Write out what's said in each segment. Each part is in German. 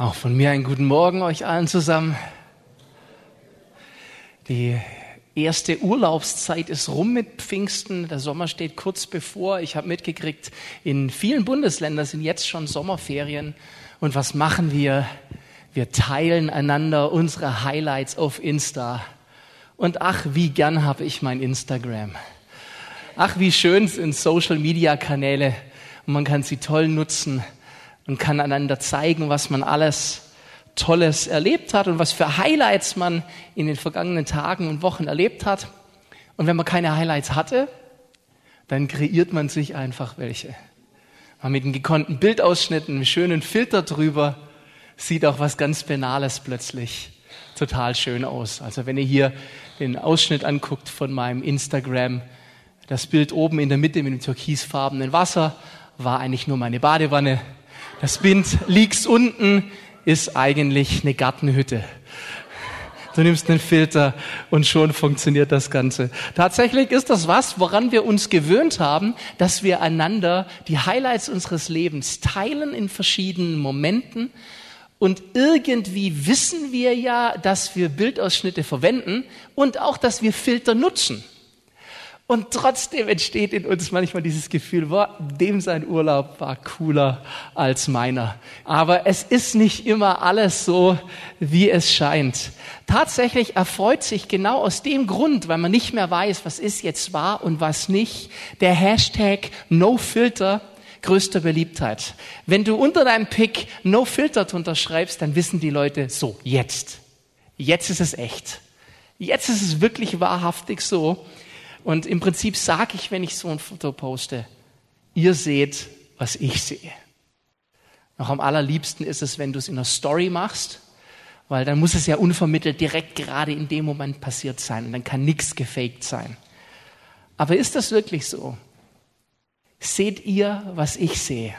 Auch von mir einen guten Morgen euch allen zusammen. Die erste Urlaubszeit ist rum mit Pfingsten. Der Sommer steht kurz bevor. Ich habe mitgekriegt, in vielen Bundesländern sind jetzt schon Sommerferien. Und was machen wir? Wir teilen einander unsere Highlights auf Insta. Und ach, wie gern habe ich mein Instagram. Ach, wie schön sind Social-Media-Kanäle. Man kann sie toll nutzen und kann einander zeigen, was man alles Tolles erlebt hat und was für Highlights man in den vergangenen Tagen und Wochen erlebt hat. Und wenn man keine Highlights hatte, dann kreiert man sich einfach welche. Mal mit einem gekonnten Bildausschnitt, einem schönen Filter drüber, sieht auch was ganz Banales plötzlich total schön aus. Also wenn ihr hier den Ausschnitt anguckt von meinem Instagram, das Bild oben in der Mitte mit dem türkisfarbenen Wasser war eigentlich nur meine Badewanne das Bild liegt unten, ist eigentlich eine Gartenhütte. Du nimmst einen Filter und schon funktioniert das Ganze. Tatsächlich ist das was, woran wir uns gewöhnt haben, dass wir einander die Highlights unseres Lebens teilen in verschiedenen Momenten. Und irgendwie wissen wir ja, dass wir Bildausschnitte verwenden und auch, dass wir Filter nutzen. Und trotzdem entsteht in uns manchmal dieses Gefühl, boah, dem sein Urlaub war cooler als meiner. Aber es ist nicht immer alles so, wie es scheint. Tatsächlich erfreut sich genau aus dem Grund, weil man nicht mehr weiß, was ist jetzt wahr und was nicht, der Hashtag NoFilter größter Beliebtheit. Wenn du unter deinem Pick NoFilter drunter schreibst, dann wissen die Leute, so, jetzt. Jetzt ist es echt. Jetzt ist es wirklich wahrhaftig so. Und im Prinzip sage ich, wenn ich so ein Foto poste, ihr seht, was ich sehe. Noch am allerliebsten ist es, wenn du es in einer Story machst, weil dann muss es ja unvermittelt direkt gerade in dem Moment passiert sein und dann kann nichts gefaked sein. Aber ist das wirklich so? Seht ihr, was ich sehe?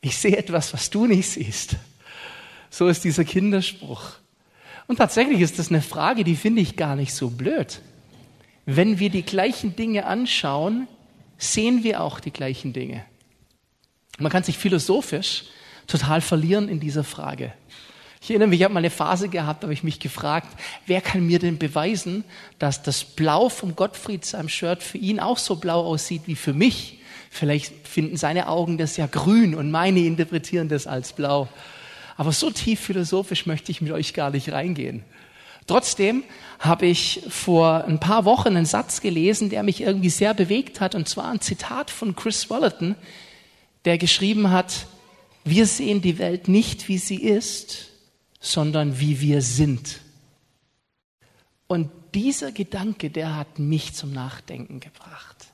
Ich sehe etwas, was du nicht siehst. So ist dieser Kinderspruch. Und tatsächlich ist das eine Frage, die finde ich gar nicht so blöd. Wenn wir die gleichen Dinge anschauen, sehen wir auch die gleichen Dinge. Man kann sich philosophisch total verlieren in dieser Frage. Ich erinnere mich, ich habe mal eine Phase gehabt, habe ich mich gefragt, wer kann mir denn beweisen, dass das Blau vom Gottfried seinem Shirt für ihn auch so blau aussieht wie für mich? Vielleicht finden seine Augen das ja grün und meine interpretieren das als blau. Aber so tief philosophisch möchte ich mit euch gar nicht reingehen. Trotzdem habe ich vor ein paar Wochen einen Satz gelesen, der mich irgendwie sehr bewegt hat, und zwar ein Zitat von Chris Wallerton, der geschrieben hat, wir sehen die Welt nicht, wie sie ist, sondern wie wir sind. Und dieser Gedanke, der hat mich zum Nachdenken gebracht.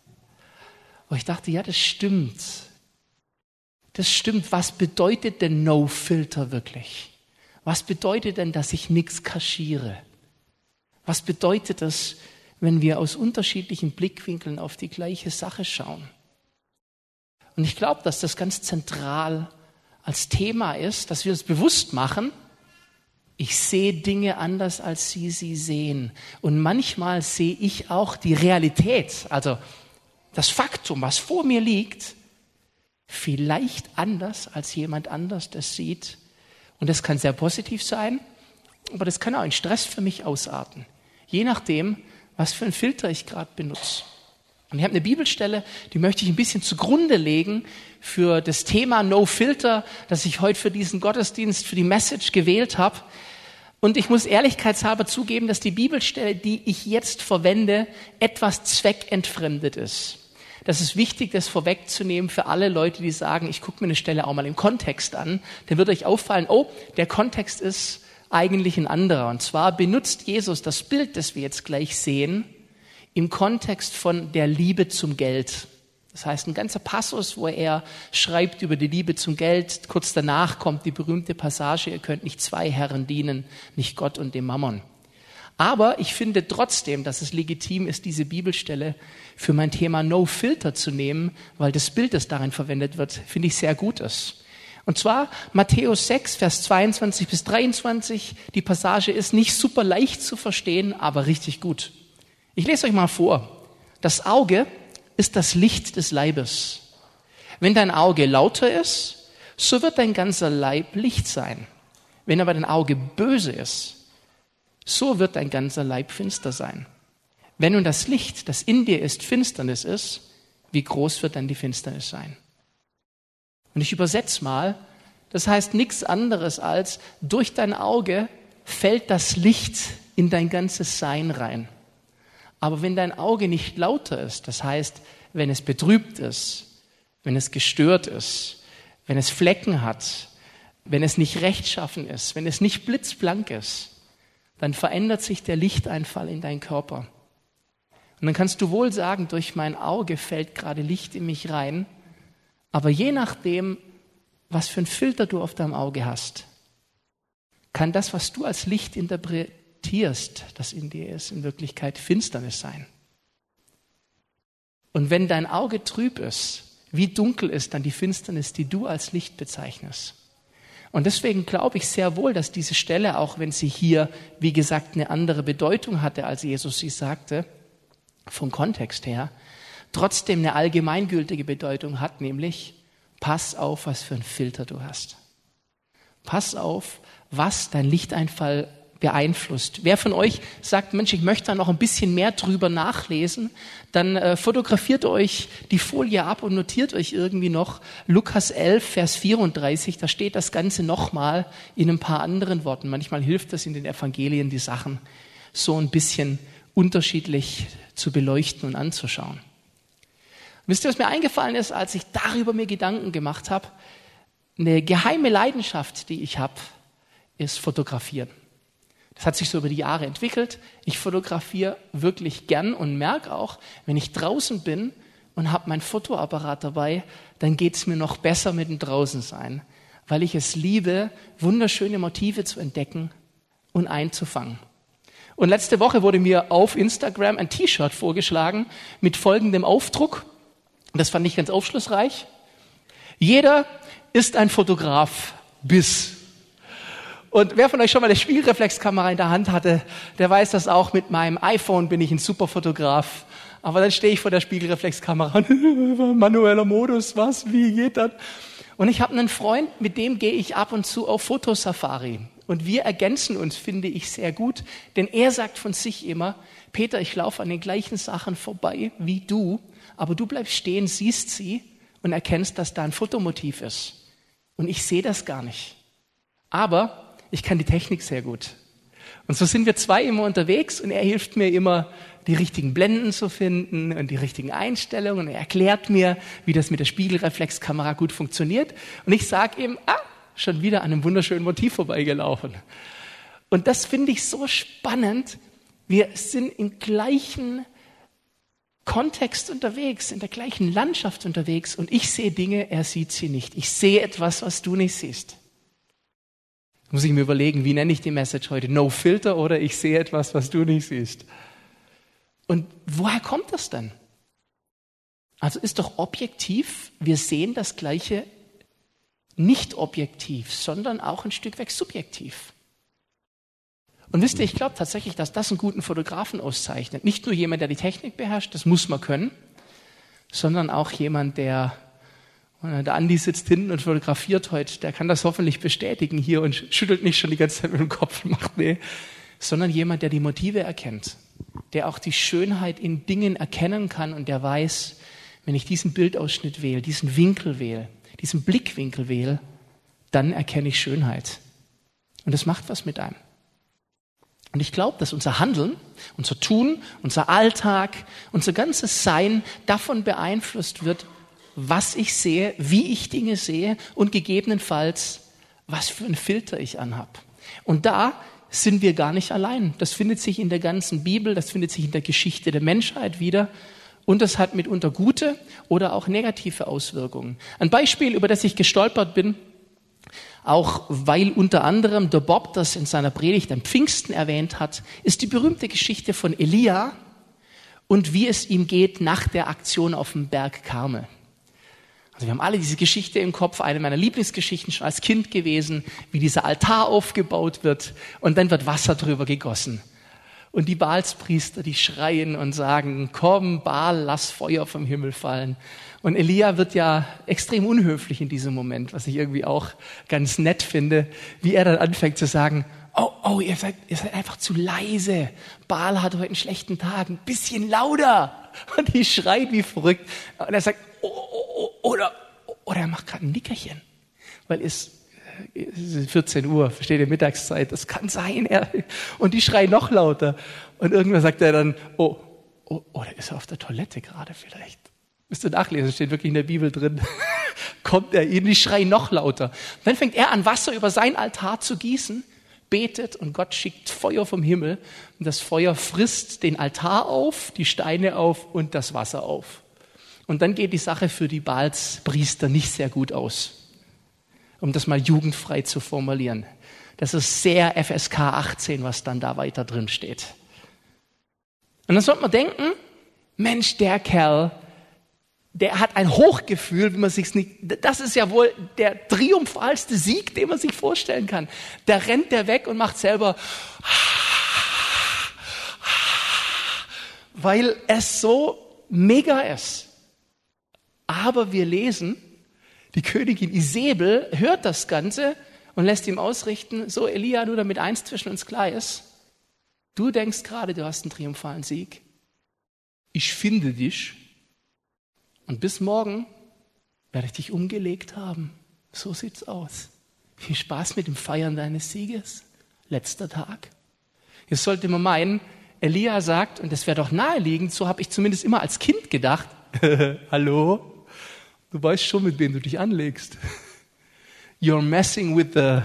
Und ich dachte, ja, das stimmt. Das stimmt. Was bedeutet denn No Filter wirklich? Was bedeutet denn, dass ich nichts kaschiere? Was bedeutet das, wenn wir aus unterschiedlichen Blickwinkeln auf die gleiche Sache schauen? Und ich glaube, dass das ganz zentral als Thema ist, dass wir uns bewusst machen, ich sehe Dinge anders, als Sie sie sehen. Und manchmal sehe ich auch die Realität, also das Faktum, was vor mir liegt, vielleicht anders, als jemand anders das sieht. Und das kann sehr positiv sein, aber das kann auch in Stress für mich ausarten. Je nachdem, was für einen Filter ich gerade benutze. Und ich habe eine Bibelstelle, die möchte ich ein bisschen zugrunde legen für das Thema No Filter, das ich heute für diesen Gottesdienst, für die Message gewählt habe. Und ich muss ehrlichkeitshalber zugeben, dass die Bibelstelle, die ich jetzt verwende, etwas zweckentfremdet ist. Das ist wichtig, das vorwegzunehmen für alle Leute, die sagen, ich gucke mir eine Stelle auch mal im Kontext an. Dann wird euch auffallen, oh, der Kontext ist eigentlich ein anderer. Und zwar benutzt Jesus das Bild, das wir jetzt gleich sehen, im Kontext von der Liebe zum Geld. Das heißt, ein ganzer Passus, wo er schreibt über die Liebe zum Geld. Kurz danach kommt die berühmte Passage, ihr könnt nicht zwei Herren dienen, nicht Gott und dem Mammon. Aber ich finde trotzdem, dass es legitim ist, diese Bibelstelle für mein Thema No Filter zu nehmen, weil das Bild, das darin verwendet wird, finde ich sehr gut ist. Und zwar Matthäus 6, Vers 22 bis 23. Die Passage ist nicht super leicht zu verstehen, aber richtig gut. Ich lese euch mal vor. Das Auge ist das Licht des Leibes. Wenn dein Auge lauter ist, so wird dein ganzer Leib Licht sein. Wenn aber dein Auge böse ist, so wird dein ganzer Leib finster sein. Wenn nun das Licht, das in dir ist, Finsternis ist, wie groß wird dann die Finsternis sein? Und ich übersetze mal, das heißt nichts anderes als, durch dein Auge fällt das Licht in dein ganzes Sein rein. Aber wenn dein Auge nicht lauter ist, das heißt, wenn es betrübt ist, wenn es gestört ist, wenn es Flecken hat, wenn es nicht rechtschaffen ist, wenn es nicht blitzblank ist, dann verändert sich der Lichteinfall in deinen Körper. Und dann kannst du wohl sagen, durch mein Auge fällt gerade Licht in mich rein, aber je nachdem, was für ein Filter du auf deinem Auge hast, kann das, was du als Licht interpretierst, das in dir ist, in Wirklichkeit Finsternis sein. Und wenn dein Auge trüb ist, wie dunkel ist dann die Finsternis, die du als Licht bezeichnest? Und deswegen glaube ich sehr wohl, dass diese Stelle, auch wenn sie hier, wie gesagt, eine andere Bedeutung hatte, als Jesus sie sagte, vom Kontext her, trotzdem eine allgemeingültige Bedeutung hat, nämlich pass auf, was für ein Filter du hast. Pass auf, was dein Lichteinfall beeinflusst. Wer von euch sagt, Mensch, ich möchte da noch ein bisschen mehr drüber nachlesen, dann äh, fotografiert euch die Folie ab und notiert euch irgendwie noch Lukas 11, Vers 34. Da steht das Ganze nochmal in ein paar anderen Worten. Manchmal hilft das in den Evangelien, die Sachen so ein bisschen unterschiedlich zu beleuchten und anzuschauen. Wisst ihr, was mir eingefallen ist, als ich darüber mir Gedanken gemacht habe? Eine geheime Leidenschaft, die ich habe, ist Fotografieren. Das hat sich so über die Jahre entwickelt. Ich fotografiere wirklich gern und merke auch, wenn ich draußen bin und habe mein Fotoapparat dabei, dann geht es mir noch besser mit dem Draußensein, weil ich es liebe, wunderschöne Motive zu entdecken und einzufangen. Und letzte Woche wurde mir auf Instagram ein T-Shirt vorgeschlagen mit folgendem Aufdruck. Das fand ich ganz aufschlussreich. Jeder ist ein Fotograf bis und wer von euch schon mal eine Spiegelreflexkamera in der Hand hatte, der weiß das auch. Mit meinem iPhone bin ich ein super Fotograf. Aber dann stehe ich vor der Spiegelreflexkamera. Manueller Modus, was? Wie geht das? Und ich habe einen Freund, mit dem gehe ich ab und zu auf Fotosafari. Und wir ergänzen uns, finde ich, sehr gut. Denn er sagt von sich immer, Peter, ich laufe an den gleichen Sachen vorbei wie du, aber du bleibst stehen, siehst sie und erkennst, dass da ein Fotomotiv ist. Und ich sehe das gar nicht. Aber ich kann die Technik sehr gut. Und so sind wir zwei immer unterwegs und er hilft mir immer, die richtigen Blenden zu finden und die richtigen Einstellungen. Und er erklärt mir, wie das mit der Spiegelreflexkamera gut funktioniert. Und ich sage ihm, ah, schon wieder an einem wunderschönen Motiv vorbeigelaufen. Und das finde ich so spannend. Wir sind im gleichen Kontext unterwegs, in der gleichen Landschaft unterwegs und ich sehe Dinge, er sieht sie nicht. Ich sehe etwas, was du nicht siehst. Muss ich mir überlegen, wie nenne ich die Message heute? No Filter oder ich sehe etwas, was du nicht siehst. Und woher kommt das denn? Also ist doch objektiv, wir sehen das Gleiche nicht objektiv, sondern auch ein Stück weg subjektiv. Und wisst ihr, ich glaube tatsächlich, dass das einen guten Fotografen auszeichnet. Nicht nur jemand, der die Technik beherrscht, das muss man können, sondern auch jemand, der der Andi sitzt hinten und fotografiert heute, der kann das hoffentlich bestätigen hier und schüttelt nicht schon die ganze Zeit mit dem Kopf und macht nee, sondern jemand, der die Motive erkennt, der auch die Schönheit in Dingen erkennen kann und der weiß, wenn ich diesen Bildausschnitt wähle, diesen Winkel wähle, diesen Blickwinkel wähle, dann erkenne ich Schönheit. Und das macht was mit einem. Und ich glaube, dass unser Handeln, unser Tun, unser Alltag, unser ganzes Sein davon beeinflusst wird, was ich sehe, wie ich Dinge sehe und gegebenenfalls, was für einen Filter ich anhab. Und da sind wir gar nicht allein. Das findet sich in der ganzen Bibel, das findet sich in der Geschichte der Menschheit wieder. Und das hat mitunter gute oder auch negative Auswirkungen. Ein Beispiel, über das ich gestolpert bin, auch weil unter anderem der Bob das in seiner Predigt am Pfingsten erwähnt hat, ist die berühmte Geschichte von Elia und wie es ihm geht nach der Aktion auf dem Berg Karmel. Also wir haben alle diese Geschichte im Kopf, eine meiner Lieblingsgeschichten schon als Kind gewesen, wie dieser Altar aufgebaut wird und dann wird Wasser drüber gegossen. Und die Baalspriester, die schreien und sagen, komm, Baal, lass Feuer vom Himmel fallen. Und Elia wird ja extrem unhöflich in diesem Moment, was ich irgendwie auch ganz nett finde, wie er dann anfängt zu sagen, oh, oh, ihr seid, ihr seid einfach zu leise. Baal hat heute einen schlechten Tag, ein bisschen lauter. Und die schreit wie verrückt. Und er sagt, oh, oh, oh, oder, oder er macht gerade ein Nickerchen, weil es es ist 14 Uhr, versteht ihr, Mittagszeit, das kann sein. Er, und die schreien noch lauter. Und irgendwann sagt er dann, oh, oh, oder ist er auf der Toilette gerade vielleicht? Müsst ihr nachlesen, steht wirklich in der Bibel drin. Kommt er in die schreien noch lauter. dann fängt er an, Wasser über sein Altar zu gießen, betet und Gott schickt Feuer vom Himmel. Und das Feuer frisst den Altar auf, die Steine auf und das Wasser auf. Und dann geht die Sache für die Balspriester nicht sehr gut aus um das mal jugendfrei zu formulieren. Das ist sehr FSK 18, was dann da weiter drin steht. Und dann sollte man denken, Mensch, der Kerl, der hat ein Hochgefühl, wie man sich's nicht, das ist ja wohl der triumphalste Sieg, den man sich vorstellen kann. Da rennt der weg und macht selber, weil es so mega ist. Aber wir lesen, die Königin Isabel hört das Ganze und lässt ihm ausrichten, so Elia, nur damit eins zwischen uns klar ist, du denkst gerade, du hast einen triumphalen Sieg. Ich finde dich und bis morgen werde ich dich umgelegt haben. So sieht's aus. Viel Spaß mit dem Feiern deines Sieges. Letzter Tag. Jetzt sollte man meinen, Elia sagt, und das wäre doch naheliegend, so habe ich zumindest immer als Kind gedacht, hallo, Du weißt schon, mit wem du dich anlegst. You're messing with the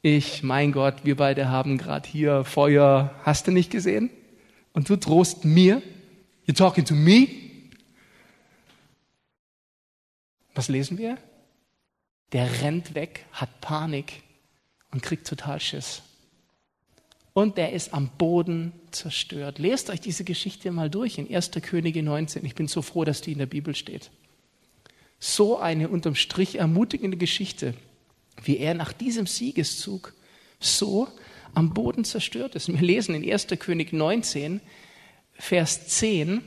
ich, mein Gott, wir beide haben gerade hier Feuer, hast du nicht gesehen? Und du drohst mir? You're talking to me? Was lesen wir? Der rennt weg, hat Panik und kriegt total Schiss. Und der ist am Boden zerstört. Lest euch diese Geschichte mal durch in 1. Könige 19. Ich bin so froh, dass die in der Bibel steht so eine unterm Strich ermutigende Geschichte, wie er nach diesem Siegeszug so am Boden zerstört ist. Wir lesen in 1. König 19, Vers 10,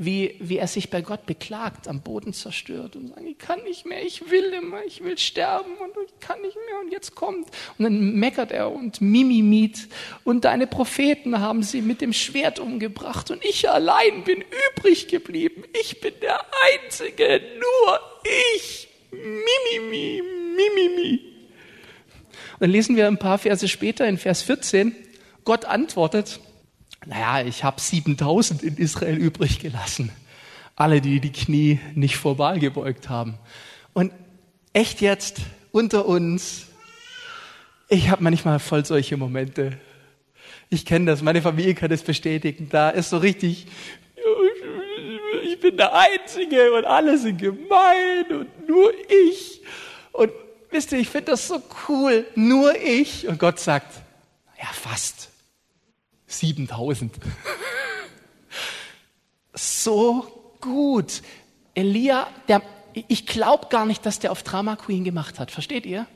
wie, wie er sich bei Gott beklagt, am Boden zerstört und sagt, ich kann nicht mehr, ich will immer, ich will sterben und ich kann nicht mehr und jetzt kommt. Und dann meckert er und mimimit und deine Propheten haben sie mit dem Schwert umgebracht und ich allein bin übrig geblieben. Ich bin der Einzige, nur ich. Mimimi, mimimi. Und dann lesen wir ein paar Verse später in Vers 14, Gott antwortet, naja, ich habe 7000 in Israel übrig gelassen. Alle, die die Knie nicht vor Wahl gebeugt haben. Und echt jetzt unter uns, ich habe manchmal voll solche Momente. Ich kenne das, meine Familie kann das bestätigen. Da ist so richtig, ich bin der Einzige und alle sind gemein und nur ich. Und wisst ihr, ich finde das so cool, nur ich. Und Gott sagt, ja, fast. 7000. so gut. Elia, der, ich glaube gar nicht, dass der auf Drama Queen gemacht hat. Versteht ihr?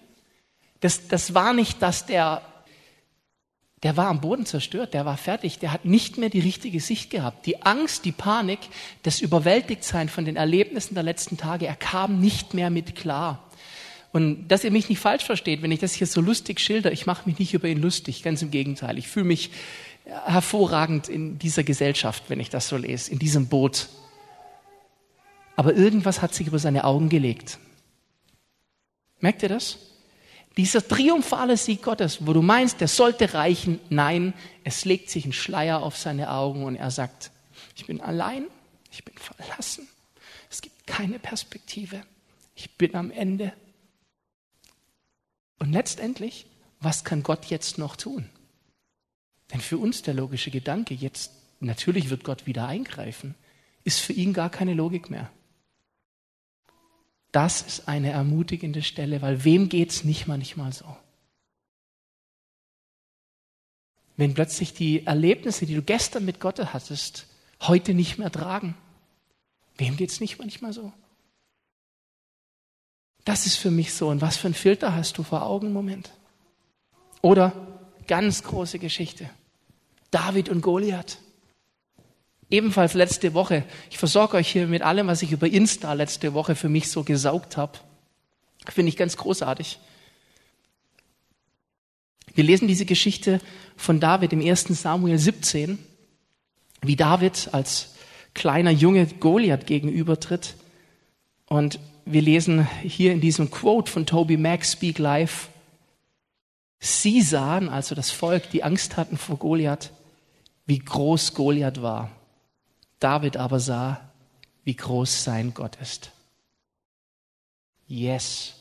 Das, das war nicht, dass der, der war am Boden zerstört, der war fertig, der hat nicht mehr die richtige Sicht gehabt. Die Angst, die Panik, das Überwältigtsein von den Erlebnissen der letzten Tage, er kam nicht mehr mit klar. Und dass ihr mich nicht falsch versteht, wenn ich das hier so lustig schilder, ich mache mich nicht über ihn lustig, ganz im Gegenteil. Ich fühle mich hervorragend in dieser Gesellschaft, wenn ich das so lese, in diesem Boot. Aber irgendwas hat sich über seine Augen gelegt. Merkt ihr das? Dieser triumphale Sieg Gottes, wo du meinst, der sollte reichen, nein, es legt sich ein Schleier auf seine Augen und er sagt, ich bin allein, ich bin verlassen, es gibt keine Perspektive, ich bin am Ende. Und letztendlich, was kann Gott jetzt noch tun? Denn für uns der logische Gedanke, jetzt natürlich wird Gott wieder eingreifen, ist für ihn gar keine Logik mehr. Das ist eine ermutigende Stelle, weil wem geht's nicht manchmal so? Wenn plötzlich die Erlebnisse, die du gestern mit Gott hattest, heute nicht mehr tragen. Wem geht's nicht manchmal so? Das ist für mich so. Und was für ein Filter hast du vor Augen im Moment? Oder ganz große Geschichte. David und Goliath. Ebenfalls letzte Woche. Ich versorge euch hier mit allem, was ich über Insta letzte Woche für mich so gesaugt habe. Finde ich ganz großartig. Wir lesen diese Geschichte von David im 1. Samuel 17, wie David als kleiner Junge Goliath gegenübertritt. Und wir lesen hier in diesem Quote von Toby Mack, Speak Life. Sie sahen, also das Volk, die Angst hatten vor Goliath, wie groß Goliath war. David aber sah, wie groß sein Gott ist. Yes.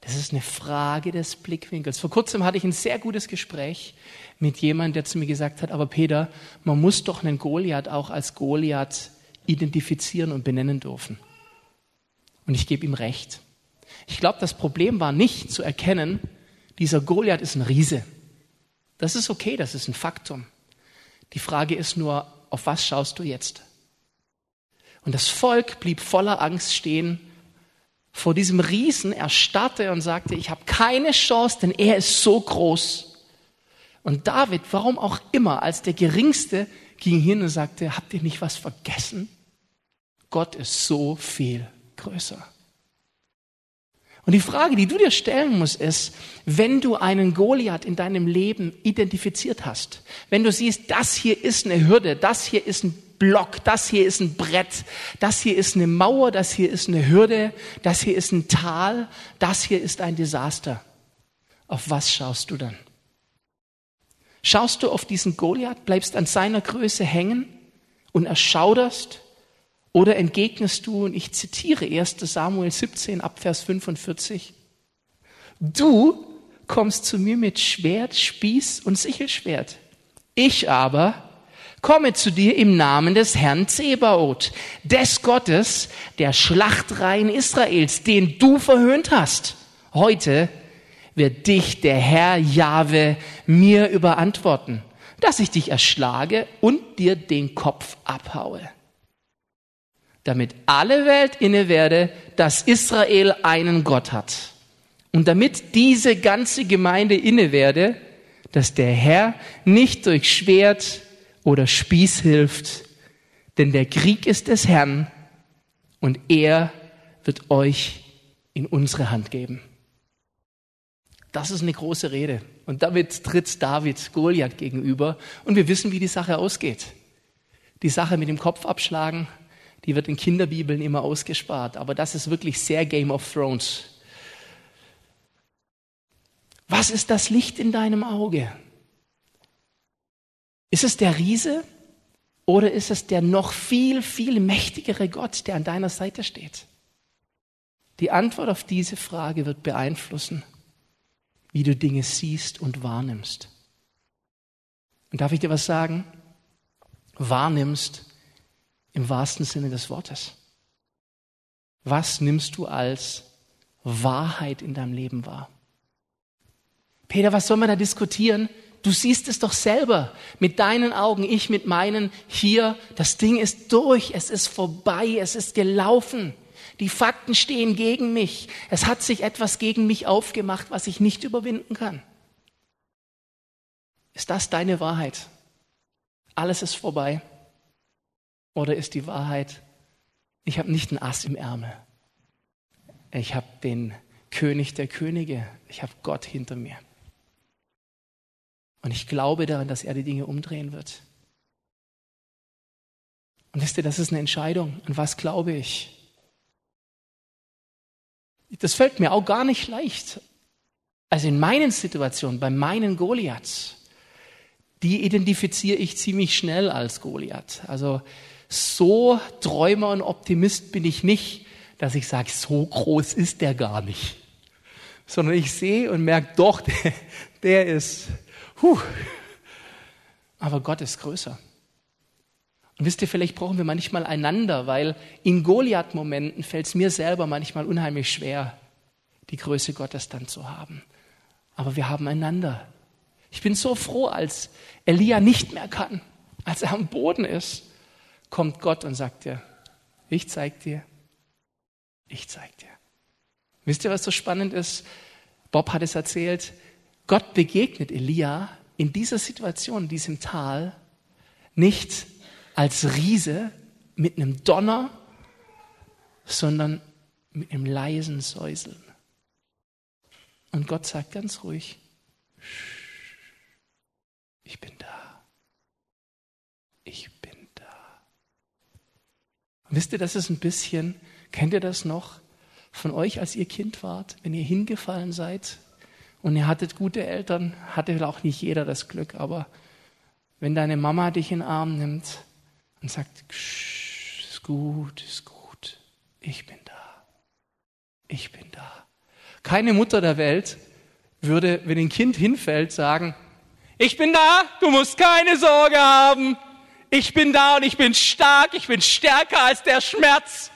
Das ist eine Frage des Blickwinkels. Vor kurzem hatte ich ein sehr gutes Gespräch mit jemandem, der zu mir gesagt hat, aber Peter, man muss doch einen Goliath auch als Goliath identifizieren und benennen dürfen. Und ich gebe ihm recht. Ich glaube, das Problem war nicht zu erkennen, dieser Goliath ist ein Riese. Das ist okay, das ist ein Faktum. Die Frage ist nur, auf was schaust du jetzt? Und das Volk blieb voller Angst stehen vor diesem Riesen, er starrte und sagte, ich habe keine Chance, denn er ist so groß. Und David, warum auch immer, als der Geringste, ging hin und sagte, habt ihr nicht was vergessen? Gott ist so viel größer. Und die Frage, die du dir stellen musst, ist, wenn du einen Goliath in deinem Leben identifiziert hast, wenn du siehst, das hier ist eine Hürde, das hier ist ein Block, das hier ist ein Brett, das hier ist eine Mauer, das hier ist eine Hürde, das hier ist ein Tal, das hier ist ein Desaster. Auf was schaust du dann? Schaust du auf diesen Goliath, bleibst an seiner Größe hängen und erschauderst? Oder entgegnest du, und ich zitiere 1 Samuel 17 ab Vers 45, du kommst zu mir mit Schwert, Spieß und Sichelschwert. Ich aber komme zu dir im Namen des Herrn Zebaoth, des Gottes der Schlachtreihen Israels, den du verhöhnt hast. Heute wird dich der Herr Jahwe mir überantworten, dass ich dich erschlage und dir den Kopf abhaue. Damit alle Welt inne werde, dass Israel einen Gott hat. Und damit diese ganze Gemeinde inne werde, dass der Herr nicht durch Schwert, oder Spieß hilft, denn der Krieg ist des Herrn und er wird euch in unsere Hand geben. Das ist eine große Rede. Und damit tritt David Goliath gegenüber und wir wissen, wie die Sache ausgeht. Die Sache mit dem Kopf abschlagen, die wird in Kinderbibeln immer ausgespart, aber das ist wirklich sehr Game of Thrones. Was ist das Licht in deinem Auge? Ist es der Riese oder ist es der noch viel, viel mächtigere Gott, der an deiner Seite steht? Die Antwort auf diese Frage wird beeinflussen, wie du Dinge siehst und wahrnimmst. Und darf ich dir was sagen? Wahrnimmst im wahrsten Sinne des Wortes. Was nimmst du als Wahrheit in deinem Leben wahr? Peter, was soll man da diskutieren? Du siehst es doch selber mit deinen Augen, ich mit meinen. Hier, das Ding ist durch, es ist vorbei, es ist gelaufen. Die Fakten stehen gegen mich. Es hat sich etwas gegen mich aufgemacht, was ich nicht überwinden kann. Ist das deine Wahrheit? Alles ist vorbei. Oder ist die Wahrheit, ich habe nicht ein Ass im Ärmel. Ich habe den König der Könige. Ich habe Gott hinter mir. Und ich glaube daran, dass er die Dinge umdrehen wird. Und wisst ihr, das ist eine Entscheidung. An was glaube ich? Das fällt mir auch gar nicht leicht. Also in meinen Situationen, bei meinen Goliaths, die identifiziere ich ziemlich schnell als Goliath. Also so Träumer und Optimist bin ich nicht, dass ich sage, so groß ist der gar nicht. Sondern ich sehe und merke, doch, der, der ist Puh. Aber Gott ist größer. Und wisst ihr, vielleicht brauchen wir manchmal einander, weil in Goliath-Momenten fällt es mir selber manchmal unheimlich schwer, die Größe Gottes dann zu haben. Aber wir haben einander. Ich bin so froh, als Elia nicht mehr kann, als er am Boden ist, kommt Gott und sagt dir, ich zeig dir, ich zeig dir. Wisst ihr, was so spannend ist? Bob hat es erzählt, Gott begegnet Elia in dieser Situation, in diesem Tal, Nicht als Riese mit einem Donner, sondern mit einem leisen Säuseln. Und Gott sagt ganz ruhig, ich bin da. Ich bin wisst ihr, das ist ein bisschen, kennt ihr das noch von euch, als ihr Kind wart, wenn ihr hingefallen seid und ihr hattet gute Eltern, hatte auch nicht jeder das Glück, aber wenn deine Mama dich in den Arm nimmt und sagt, ist gut, ist gut, ich bin da, ich bin da. Keine Mutter der Welt würde, wenn ein Kind hinfällt, sagen, ich bin da, du musst keine Sorge haben. Ich bin da und ich bin stark, ich bin stärker als der Schmerz.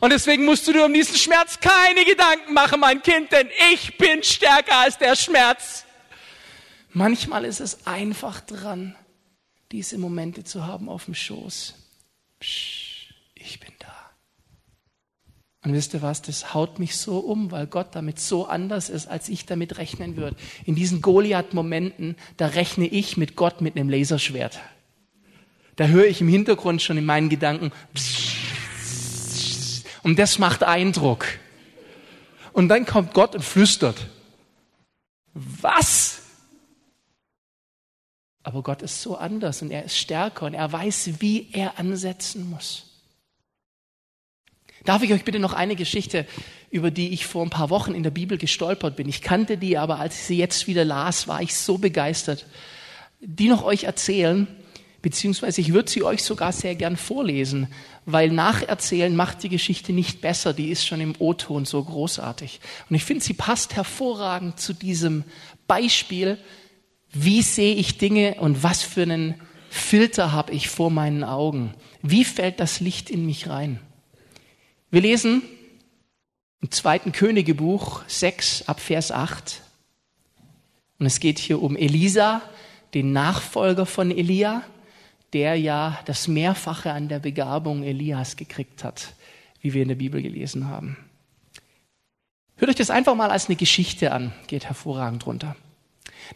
Und deswegen musst du dir um diesen Schmerz keine Gedanken machen, mein Kind, denn ich bin stärker als der Schmerz. Manchmal ist es einfach dran, diese Momente zu haben auf dem Schoß. Psch, ich bin da. Und wisst ihr was, das haut mich so um, weil Gott damit so anders ist, als ich damit rechnen würde. In diesen Goliath-Momenten, da rechne ich mit Gott mit einem Laserschwert. Da höre ich im Hintergrund schon in meinen Gedanken. Und das macht Eindruck. Und dann kommt Gott und flüstert. Was? Aber Gott ist so anders und er ist stärker und er weiß, wie er ansetzen muss. Darf ich euch bitte noch eine Geschichte, über die ich vor ein paar Wochen in der Bibel gestolpert bin? Ich kannte die, aber als ich sie jetzt wieder las, war ich so begeistert. Die noch euch erzählen, beziehungsweise ich würde sie euch sogar sehr gern vorlesen, weil nacherzählen macht die Geschichte nicht besser, die ist schon im O-Ton so großartig. Und ich finde, sie passt hervorragend zu diesem Beispiel, wie sehe ich Dinge und was für einen Filter habe ich vor meinen Augen? Wie fällt das Licht in mich rein? Wir lesen im zweiten Königebuch 6 ab Vers 8. Und es geht hier um Elisa, den Nachfolger von Elia, der ja das Mehrfache an der Begabung Elias gekriegt hat, wie wir in der Bibel gelesen haben. Hört euch das einfach mal als eine Geschichte an, geht hervorragend runter.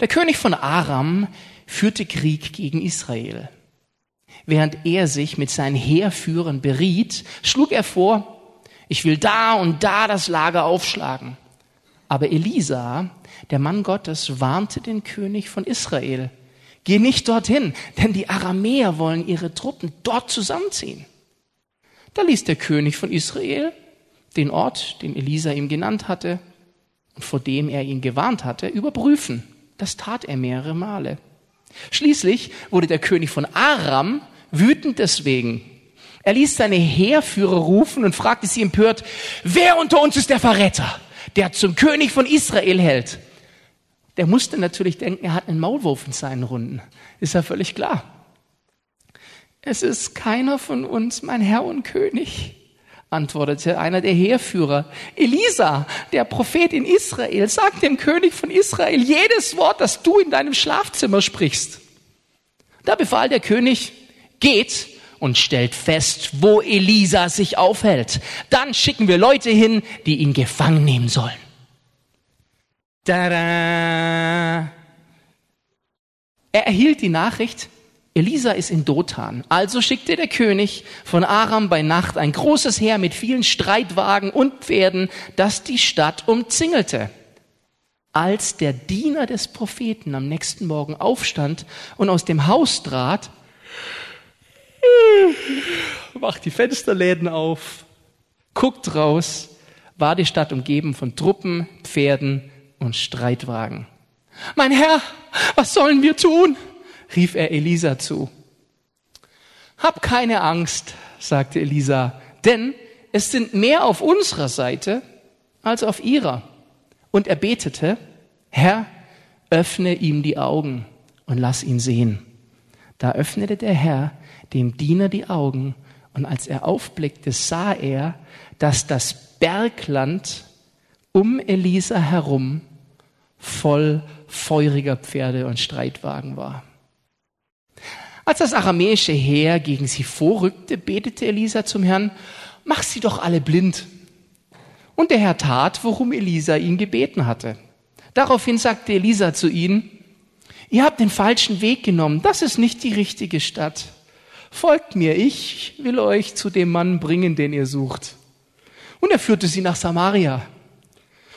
Der König von Aram führte Krieg gegen Israel. Während er sich mit seinen Heerführern beriet, schlug er vor, ich will da und da das Lager aufschlagen. Aber Elisa, der Mann Gottes, warnte den König von Israel. Geh nicht dorthin, denn die Aramäer wollen ihre Truppen dort zusammenziehen. Da ließ der König von Israel den Ort, den Elisa ihm genannt hatte und vor dem er ihn gewarnt hatte, überprüfen. Das tat er mehrere Male. Schließlich wurde der König von Aram wütend deswegen er ließ seine Heerführer rufen und fragte sie empört, wer unter uns ist der Verräter, der zum König von Israel hält? Der musste natürlich denken, er hat einen Maulwurf in seinen Runden. Ist ja völlig klar. Es ist keiner von uns, mein Herr und König, antwortete einer der Heerführer. Elisa, der Prophet in Israel, sagt dem König von Israel jedes Wort, das du in deinem Schlafzimmer sprichst. Da befahl der König, geht und stellt fest, wo Elisa sich aufhält. Dann schicken wir Leute hin, die ihn gefangen nehmen sollen. Tada! Er erhielt die Nachricht, Elisa ist in Dothan. Also schickte der König von Aram bei Nacht ein großes Heer mit vielen Streitwagen und Pferden, das die Stadt umzingelte. Als der Diener des Propheten am nächsten Morgen aufstand und aus dem Haus trat, macht die Fensterläden auf, guckt raus, war die Stadt umgeben von Truppen, Pferden und Streitwagen. Mein Herr, was sollen wir tun? rief er Elisa zu. Hab keine Angst, sagte Elisa, denn es sind mehr auf unserer Seite als auf ihrer. Und er betete, Herr, öffne ihm die Augen und lass ihn sehen. Da öffnete der Herr dem Diener die Augen und als er aufblickte, sah er, dass das Bergland um Elisa herum voll feuriger Pferde und Streitwagen war. Als das aramäische Heer gegen sie vorrückte, betete Elisa zum Herrn, mach sie doch alle blind. Und der Herr tat, worum Elisa ihn gebeten hatte. Daraufhin sagte Elisa zu ihnen, Ihr habt den falschen Weg genommen. Das ist nicht die richtige Stadt. Folgt mir, ich will euch zu dem Mann bringen, den ihr sucht. Und er führte sie nach Samaria.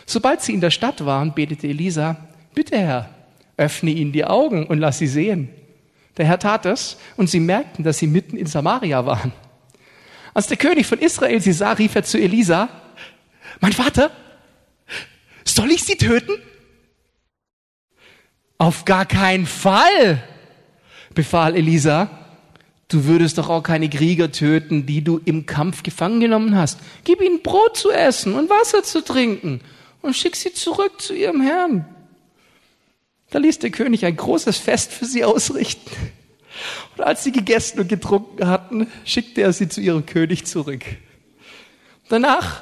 Sobald sie in der Stadt waren, betete Elisa, bitte Herr, öffne ihnen die Augen und lass sie sehen. Der Herr tat es und sie merkten, dass sie mitten in Samaria waren. Als der König von Israel sie sah, rief er zu Elisa, mein Vater, soll ich sie töten? Auf gar keinen Fall, befahl Elisa. Du würdest doch auch keine Krieger töten, die du im Kampf gefangen genommen hast. Gib ihnen Brot zu essen und Wasser zu trinken und schick sie zurück zu ihrem Herrn. Da ließ der König ein großes Fest für sie ausrichten. Und als sie gegessen und getrunken hatten, schickte er sie zu ihrem König zurück. Danach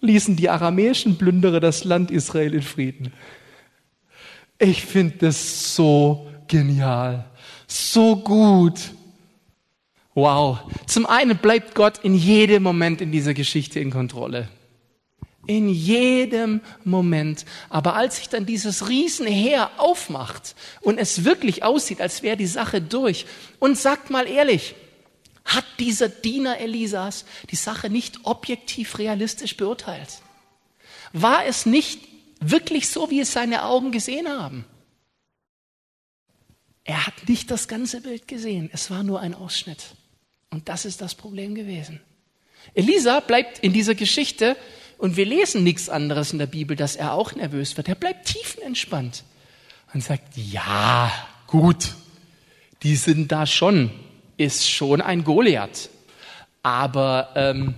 ließen die aramäischen Plünderer das Land Israel in Frieden. Ich finde das so genial, so gut. Wow. Zum einen bleibt Gott in jedem Moment in dieser Geschichte in Kontrolle. In jedem Moment. Aber als sich dann dieses Riesenheer aufmacht und es wirklich aussieht, als wäre die Sache durch, und sagt mal ehrlich, hat dieser Diener Elisas die Sache nicht objektiv realistisch beurteilt? War es nicht wirklich so, wie es seine Augen gesehen haben? Er hat nicht das ganze Bild gesehen, es war nur ein Ausschnitt. Und das ist das Problem gewesen. Elisa bleibt in dieser Geschichte und wir lesen nichts anderes in der Bibel, dass er auch nervös wird. Er bleibt tiefenentspannt und sagt, ja, gut, die sind da schon, ist schon ein Goliath. Aber ähm,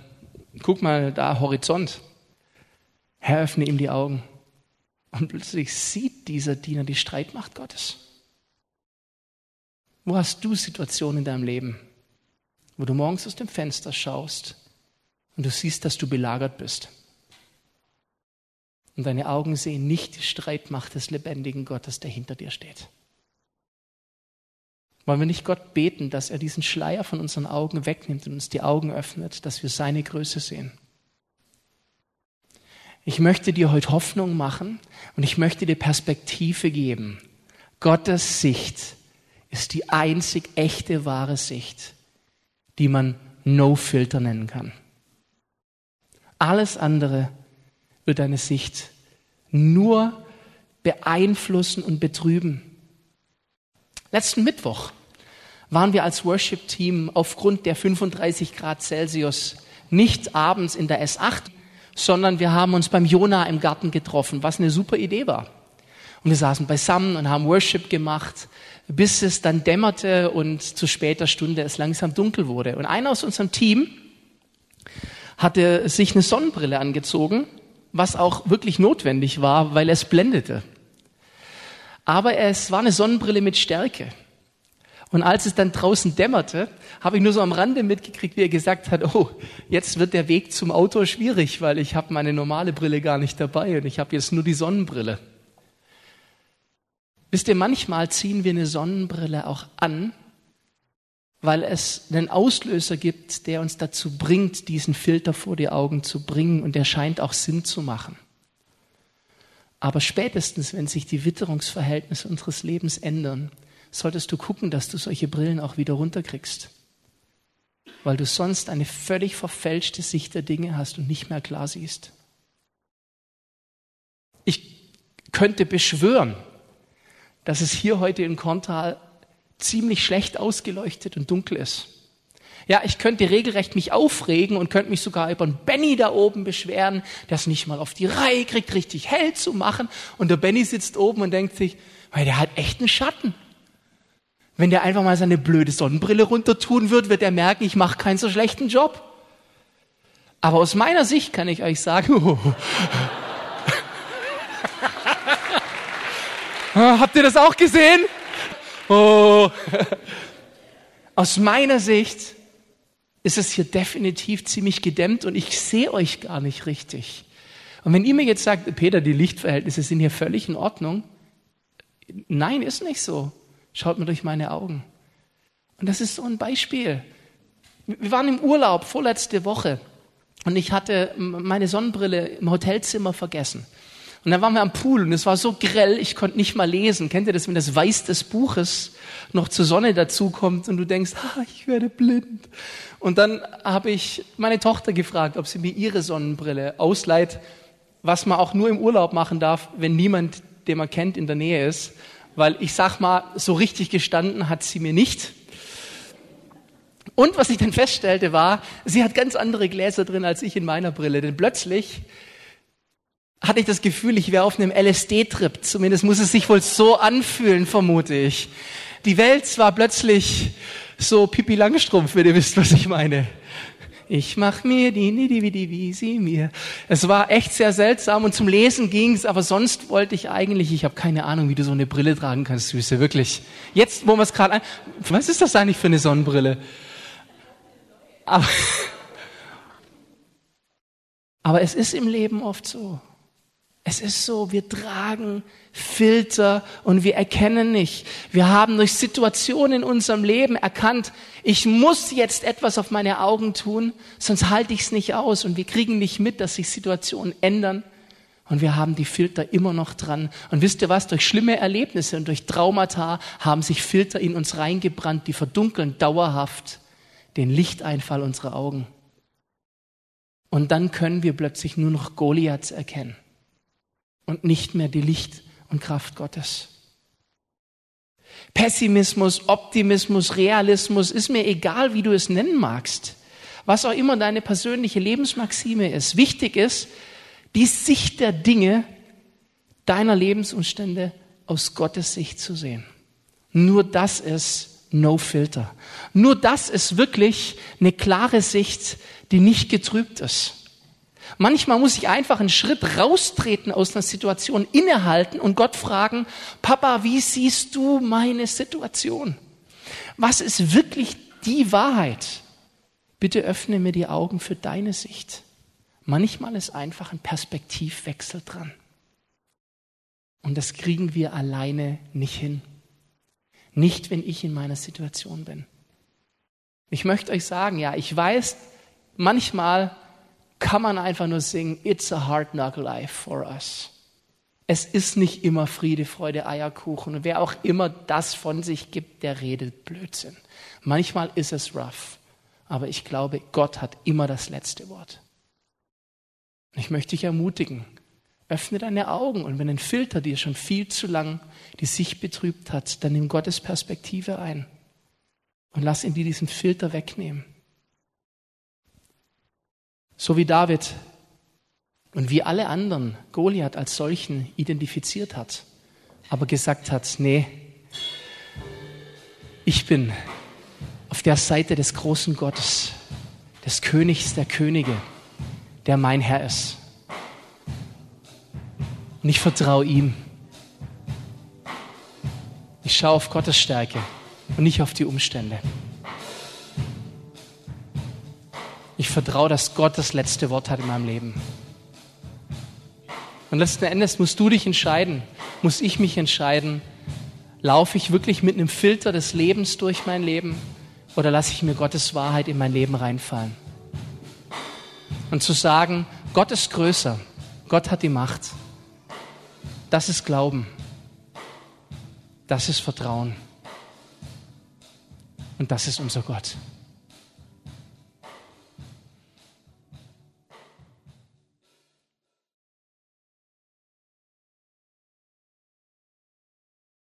guck mal da, Horizont. Herr, öffne ihm die Augen. Und plötzlich sieht dieser Diener die Streitmacht Gottes. Wo hast du Situationen in deinem Leben, wo du morgens aus dem Fenster schaust und du siehst, dass du belagert bist? Und deine Augen sehen nicht die Streitmacht des lebendigen Gottes, der hinter dir steht. Wollen wir nicht Gott beten, dass er diesen Schleier von unseren Augen wegnimmt und uns die Augen öffnet, dass wir seine Größe sehen? Ich möchte dir heute Hoffnung machen und ich möchte dir Perspektive geben. Gottes Sicht ist die einzig echte, wahre Sicht, die man No-Filter nennen kann. Alles andere wird deine Sicht nur beeinflussen und betrüben. Letzten Mittwoch waren wir als Worship-Team aufgrund der 35 Grad Celsius nicht abends in der S8, sondern wir haben uns beim Jona im Garten getroffen, was eine super Idee war. Und wir saßen beisammen und haben Worship gemacht, bis es dann dämmerte und zu später Stunde es langsam dunkel wurde. Und einer aus unserem Team hatte sich eine Sonnenbrille angezogen was auch wirklich notwendig war, weil es blendete. Aber es war eine Sonnenbrille mit Stärke. Und als es dann draußen dämmerte, habe ich nur so am Rande mitgekriegt, wie er gesagt hat, oh, jetzt wird der Weg zum Auto schwierig, weil ich habe meine normale Brille gar nicht dabei und ich habe jetzt nur die Sonnenbrille. Wisst ihr, manchmal ziehen wir eine Sonnenbrille auch an, weil es einen Auslöser gibt, der uns dazu bringt, diesen Filter vor die Augen zu bringen und der scheint auch Sinn zu machen. Aber spätestens, wenn sich die Witterungsverhältnisse unseres Lebens ändern, solltest du gucken, dass du solche Brillen auch wieder runterkriegst. Weil du sonst eine völlig verfälschte Sicht der Dinge hast und nicht mehr klar siehst. Ich könnte beschwören, dass es hier heute in Kontal ziemlich schlecht ausgeleuchtet und dunkel ist. Ja, ich könnte regelrecht mich aufregen und könnte mich sogar über einen Benny da oben beschweren, der es nicht mal auf die Reihe kriegt, richtig hell zu machen. Und der Benny sitzt oben und denkt sich, weil der hat echt einen Schatten. Wenn der einfach mal seine blöde Sonnenbrille runter tun wird, wird er merken, ich mache keinen so schlechten Job. Aber aus meiner Sicht kann ich euch sagen, habt ihr das auch gesehen? Oh. Aus meiner Sicht ist es hier definitiv ziemlich gedämmt und ich sehe euch gar nicht richtig. Und wenn ihr mir jetzt sagt, Peter, die Lichtverhältnisse sind hier völlig in Ordnung, nein, ist nicht so. Schaut mir durch meine Augen. Und das ist so ein Beispiel. Wir waren im Urlaub vorletzte Woche und ich hatte meine Sonnenbrille im Hotelzimmer vergessen. Und dann waren wir am Pool und es war so grell, ich konnte nicht mal lesen. Kennt ihr das, wenn das Weiß des Buches noch zur Sonne dazukommt und du denkst, ah, ich werde blind. Und dann habe ich meine Tochter gefragt, ob sie mir ihre Sonnenbrille ausleiht, was man auch nur im Urlaub machen darf, wenn niemand, den man kennt, in der Nähe ist. Weil ich sag mal, so richtig gestanden hat sie mir nicht. Und was ich dann feststellte war, sie hat ganz andere Gläser drin als ich in meiner Brille. Denn plötzlich hatte ich das Gefühl, ich wäre auf einem LSD-Trip. Zumindest muss es sich wohl so anfühlen, vermute ich. Die Welt war plötzlich so Pipi Langstrumpf, wenn ihr wisst, was ich meine. Ich mach mir die, die, wie sie mir. Es war echt sehr seltsam und zum Lesen ging's, aber sonst wollte ich eigentlich, ich habe keine Ahnung, wie du so eine Brille tragen kannst, Süße, wirklich. Jetzt, wo man es gerade ein, was ist das eigentlich für eine Sonnenbrille? Aber, aber es ist im Leben oft so. Es ist so, wir tragen Filter und wir erkennen nicht. Wir haben durch Situationen in unserem Leben erkannt, ich muss jetzt etwas auf meine Augen tun, sonst halte ich es nicht aus und wir kriegen nicht mit, dass sich Situationen ändern und wir haben die Filter immer noch dran. Und wisst ihr was? Durch schlimme Erlebnisse und durch Traumata haben sich Filter in uns reingebrannt, die verdunkeln dauerhaft den Lichteinfall unserer Augen. Und dann können wir plötzlich nur noch Goliaths erkennen und nicht mehr die Licht und Kraft Gottes. Pessimismus, Optimismus, Realismus, ist mir egal, wie du es nennen magst. Was auch immer deine persönliche Lebensmaxime ist. Wichtig ist, die Sicht der Dinge deiner Lebensumstände aus Gottes Sicht zu sehen. Nur das ist No Filter. Nur das ist wirklich eine klare Sicht, die nicht getrübt ist. Manchmal muss ich einfach einen Schritt raustreten aus einer Situation, innehalten und Gott fragen, Papa, wie siehst du meine Situation? Was ist wirklich die Wahrheit? Bitte öffne mir die Augen für deine Sicht. Manchmal ist einfach ein Perspektivwechsel dran. Und das kriegen wir alleine nicht hin. Nicht, wenn ich in meiner Situation bin. Ich möchte euch sagen, ja, ich weiß, manchmal kann man einfach nur singen, It's a hard knock life for us. Es ist nicht immer Friede, Freude, Eierkuchen. Und wer auch immer das von sich gibt, der redet Blödsinn. Manchmal ist es rough. Aber ich glaube, Gott hat immer das letzte Wort. Ich möchte dich ermutigen, öffne deine Augen und wenn ein Filter dir schon viel zu lang die Sicht betrübt hat, dann nimm Gottes Perspektive ein und lass ihn dir diesen Filter wegnehmen. So wie David und wie alle anderen Goliath als solchen identifiziert hat, aber gesagt hat, nee, ich bin auf der Seite des großen Gottes, des Königs der Könige, der mein Herr ist. Und ich vertraue ihm. Ich schaue auf Gottes Stärke und nicht auf die Umstände. Ich vertraue, dass Gott das letzte Wort hat in meinem Leben. Und letzten Endes musst du dich entscheiden, muss ich mich entscheiden, laufe ich wirklich mit einem Filter des Lebens durch mein Leben oder lasse ich mir Gottes Wahrheit in mein Leben reinfallen? Und zu sagen, Gott ist größer, Gott hat die Macht, das ist Glauben, das ist Vertrauen und das ist unser Gott.